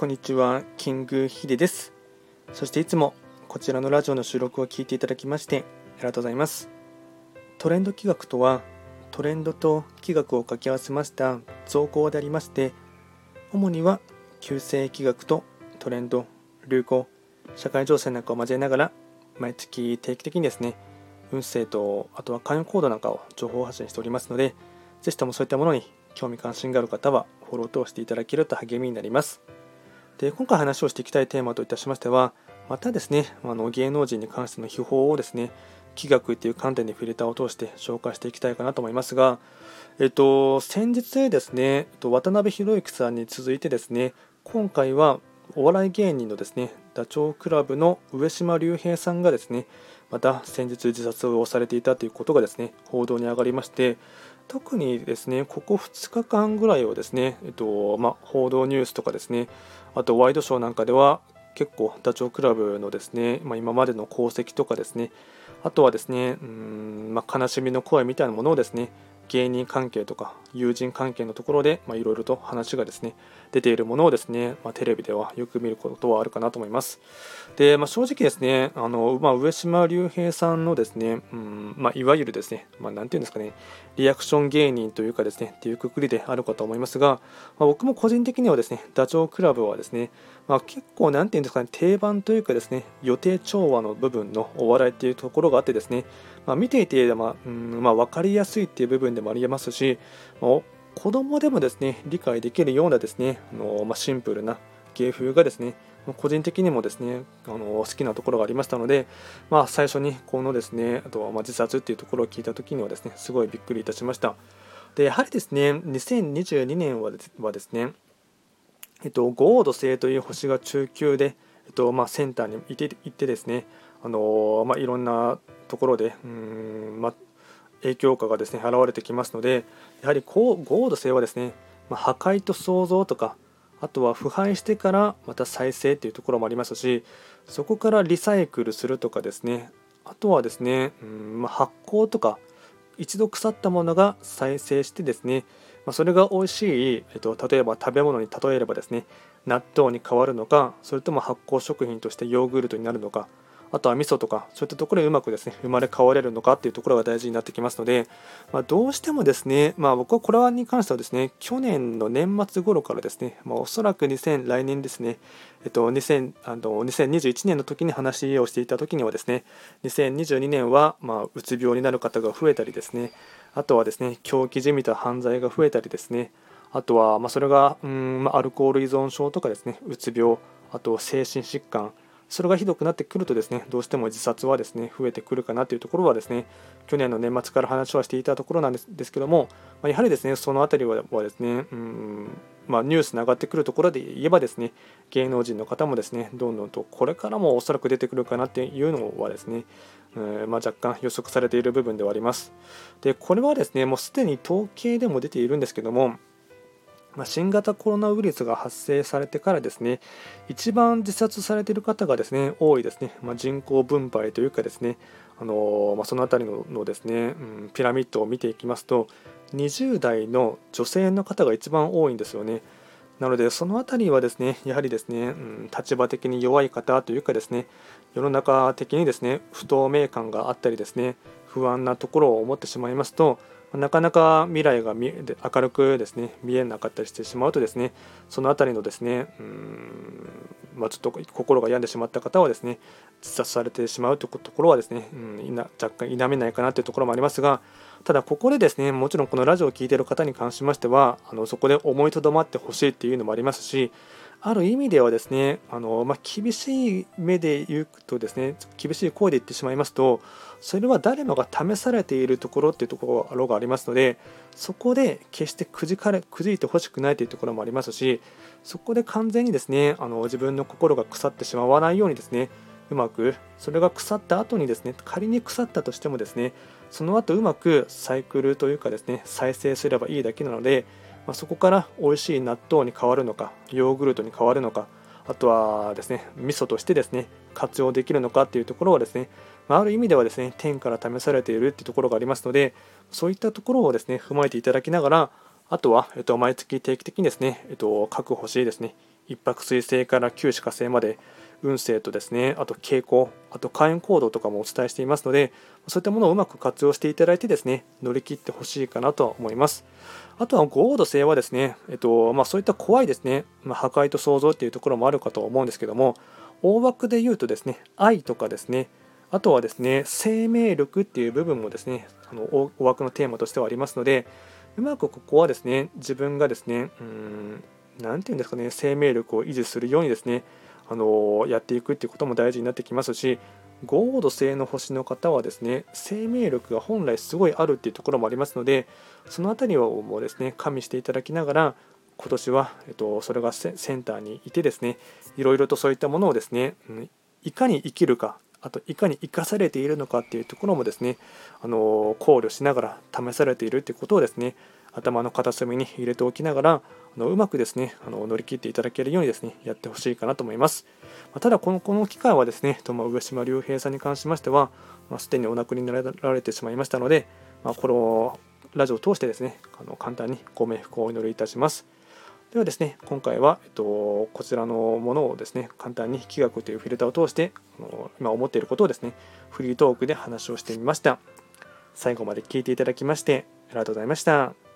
こんにちは、キングヒデです。そしていつもこちらのラジオの収録を聞いていただきましてありがとうございます。トレンド企画とは、トレンドと企画を掛け合わせました造語でありまして、主には旧世企画とトレンド、流行、社会情勢なんかを交えながら、毎月定期的にですね、運勢とあとは関与コードなんかを情報発信しておりますので、ぜひともそういったものに興味関心がある方はフォローとしていただけると励みになります。で今回話をしていきたいテーマといたしましては、またですね、あの芸能人に関しての秘宝をですね、企画っていう観点でフィルターを通して紹介していきたいかなと思いますが、えっと、先日ですね、渡辺裕之さんに続いてですね、今回はお笑い芸人のですね、ダチョウ倶楽部の上島竜兵さんがですね、また先日自殺をされていたということがですね、報道に上がりまして、特にですね、ここ2日間ぐらいをですね、えっとま報道ニュースとかですね、あとワイドショーなんかでは結構ダチョウ倶楽部のですね、まあ、今までの功績とかですね、あとはですね、うん、まあ、悲しみの声みたいなものをですね、芸人関係とか友人関係のところでいろいろと話がですね出ているものをですね、まあ、テレビではよく見ることはあるかなと思います。で、まあ、正直ですね、あのまあ、上島竜兵さんのですね、うんま、いわゆるですね、まあ、ていうんですかね、リアクション芸人というかですね、っていうくくりであるかと思いますが、ま、僕も個人的にはですね、ダチョウ倶楽部はですね、まあ、結構なんていうんですかね、定番というかですね、予定調和の部分のお笑いっていうところがあってですね、まあ、見ていて、まあうんまあ、分かりやすいっていう部分でもありえますし、まあ、子供でもですね理解できるようなですねあの、ま、シンプルな芸風がですね個人的にもですねあの好きなところがありましたので、まあ、最初にこのですねあと、ま、自殺っていうところを聞いた時にはですねすごいびっくりいたしました。でやはりですね2022年はですねえっと、ゴード星という星が中級で、えっとまあ、センターにいていてですね、あのまあ、いろんなところでうん、まあ、影響下がですね現れてきますのでやはりこうゴード性はですね、まあ、破壊と創造とかあとは腐敗してからまた再生っていうところもありますしそこからリサイクルするとかですねあとはですね、うんまあ、発酵とか一度腐ったものが再生してですね、まあ、それが美味しい、えっと、例えば食べ物に例えればですね納豆に変わるのかそれとも発酵食品としてヨーグルトになるのかあとは味噌とかそういったところでうまくですね生まれ変われるのかっていうところが大事になってきますので、まあ、どうしてもですね、まあ、僕はこれに関してはですね去年の年末頃からですね、まあ、おそらく2000来年ですね、えっと、2000あの2021年の時に話をしていた時にはですね2022年はまうつ病になる方が増えたりですねあとはですね狂気じみた犯罪が増えたりですね。あとはまそれがうん、まアルコール依存症とかですねうつ病あと精神疾患それがひどくなってくるとですねどうしても自殺はですね増えてくるかなというところはですね去年の年末から話はしていたところなんですですけども、まあ、やはりですねその辺りはですねうんまあ、ニュースに上がってくるところで言えばですね芸能人の方もですねどんどんとこれからもおそらく出てくるかなっていうのはですね、えまあ、若干予測されている部分ではあります。でこれはですねもうすでに統計でも出ているんですけどもま新型コロナウイルスが発生されてからですね一番自殺されている方がですね多いですね、まあ、人口分配というかですねあのまあ、その辺りののですね、うん、ピラミッドを見ていきますと20代の女性の方が一番多いんですよね。なのでその辺りはですねやはりですね、うん、立場的に弱い方というかですね世の中的にですね不透明感があったりですね不安なところを思ってしまいますとなかなか未来が明るくですね見えなかったりしてしまうとですねその辺りのですねうん、まあ、ちょっと心が病んでしまった方はですね自殺されてしまうというところはですね、うん、若干否めないかなというところもありますがただここでですねもちろんこのラジオを聴いている方に関しましてはあのそこで思いとどまってほしいっていうのもありますしある意味ではですねあの、まあ、厳しい目で言うとですね厳しい声で言ってしまいますとそれは誰もが試されているところっていうところがありますのでそこで決してくじかれくじいてほしくないというところもありますしそこで完全にですねあの自分の心が腐ってしまわないようにですねうまくそれが腐った後にですね仮に腐ったとしてもですねその後うまくサイクルというかですね再生すればいいだけなのでまあ、そこから美味しい納豆に変わるのかヨーグルトに変わるのかあとはですね味噌としてですね活用できるのかっていうところはですね、まあ、ある意味ではですね天から試されているっていうところがありますのでそういったところをですね踏まえていただきながらあとは、えっと、毎月定期的にですね、えっと、各星ですね一泊水星から九死火星まで運勢とですねあと傾向あと開運行動とかもお伝えしていますのでそういったものをうまく活用していただいてですね乗り切ってほしいかなとは思います。あとは豪土星はですね、えっとまあ、そういった怖いですね、まあ、破壊と創造っていうところもあるかと思うんですけども大枠で言うとですね愛とかですねあとはですね生命力っていう部分もですねあの大枠のテーマとしてはありますのでうまくここはですね自分がですねうん何て言うんですかね生命力を維持するようにですねあのやっていくっていうことも大事になってきますし豪土星の星の方はですね生命力が本来すごいあるっていうところもありますのでその辺りをもうですね加味していただきながら今年は、えっと、それがセンターにいてですねいろいろとそういったものをですね、うん、いかに生きるかあといかに生かされているのかっていうところもですねあの考慮しながら試されているっていうことをですね頭の片隅に入れておきながらあのうまくですねあの乗り切っていただけるようにですねやってほしいかなと思います。ま、ただこのこの機会はですね、とま上島竜平さんに関しましては、まあ、すでにお亡くなりになられてしまいましたので、まあ、このラジオを通してですね、あの簡単にご冥福をお祈りいたします。ではですね、今回は、えっと、こちらのものをですね、簡単に気学というフィルターを通して、今思っていることをですね、フリートークで話をしてみました。最後まで聞いていただきまして、ありがとうございました。